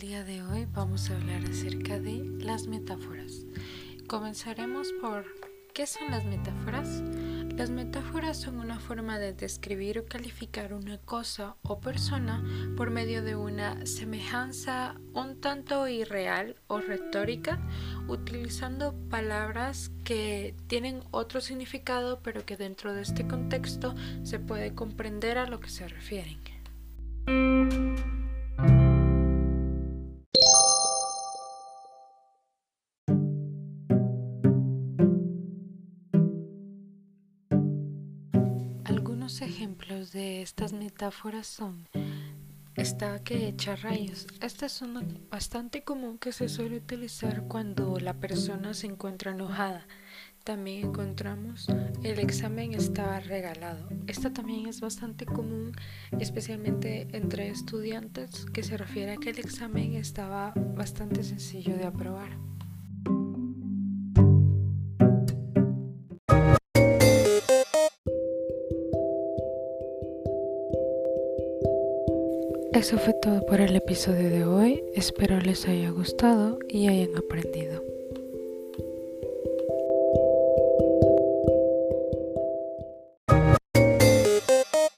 día de hoy vamos a hablar acerca de las metáforas. Comenzaremos por ¿qué son las metáforas? Las metáforas son una forma de describir o calificar una cosa o persona por medio de una semejanza un tanto irreal o retórica, utilizando palabras que tienen otro significado pero que dentro de este contexto se puede comprender a lo que se refieren. Algunos ejemplos de estas metáforas son está que echa rayos. Esta es una bastante común que se suele utilizar cuando la persona se encuentra enojada. También encontramos el examen estaba regalado. Esta también es bastante común, especialmente entre estudiantes, que se refiere a que el examen estaba bastante sencillo de aprobar. Eso fue todo por el episodio de hoy. Espero les haya gustado y hayan aprendido.